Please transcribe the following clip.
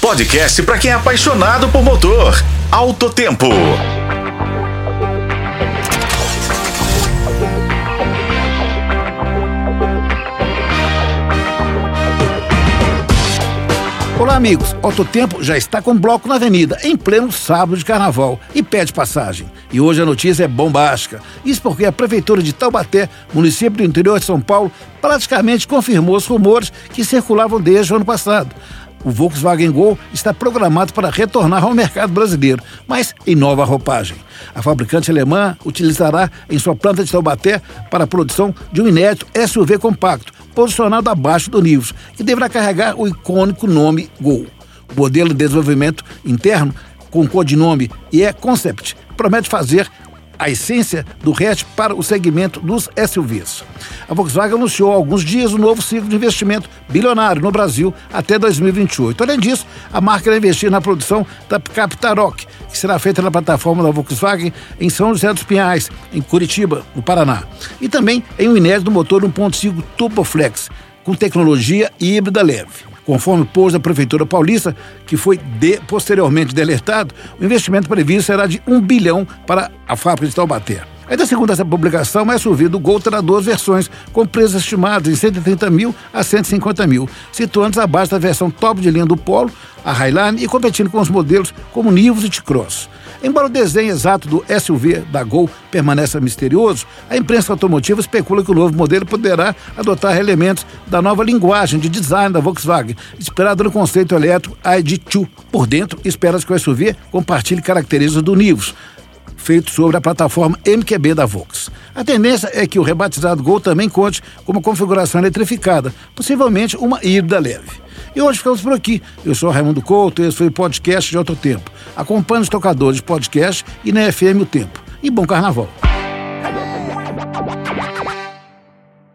podcast para quem é apaixonado por motor. Alto Tempo. Olá, amigos. Tempo já está com bloco na avenida, em pleno sábado de carnaval, e pede passagem. E hoje a notícia é bombástica. Isso porque a Prefeitura de Taubaté, município do interior de São Paulo, praticamente confirmou os rumores que circulavam desde o ano passado. O Volkswagen Gol está programado para retornar ao mercado brasileiro, mas em nova roupagem. A fabricante alemã utilizará em sua planta de Taubaté para a produção de um inédito SUV compacto, posicionado abaixo do Nivus, que deverá carregar o icônico nome Gol. O modelo de desenvolvimento interno, com codinome e é Concept, promete fazer a essência do hatch para o segmento dos SUVs. A Volkswagen anunciou há alguns dias o um novo ciclo de investimento bilionário no Brasil até 2028. Além disso, a marca irá investir na produção da picape Tarok, que será feita na plataforma da Volkswagen em São José dos Pinhais, em Curitiba, no Paraná. E também em um inédito motor 1.5 Turboflex, com tecnologia híbrida leve. Conforme pôs da Prefeitura Paulista, que foi de, posteriormente delertado, o investimento previsto será de um bilhão para a fábrica de Taubaté. Ainda segundo essa publicação, o SUV do Gol terá duas versões, com preços estimados em 130 mil a 150 mil, situando-se abaixo da versão top de linha do Polo, a Highline, e competindo com os modelos como Nivus e T-Cross. Embora o desenho exato do SUV da Gol permaneça misterioso, a imprensa automotiva especula que o novo modelo poderá adotar elementos da nova linguagem de design da Volkswagen, inspirado no conceito elétrico ID2. Por dentro, espera-se que o SUV compartilhe características do Nivus, feito sobre a plataforma MQB da Volks. A tendência é que o rebatizado Gol também conte com uma configuração eletrificada, possivelmente uma híbrida leve. E hoje ficamos por aqui. Eu sou Raimundo Couto e esse foi o podcast de Outro Tempo. Acompanhe os tocadores de podcast e na FM O Tempo. E bom carnaval!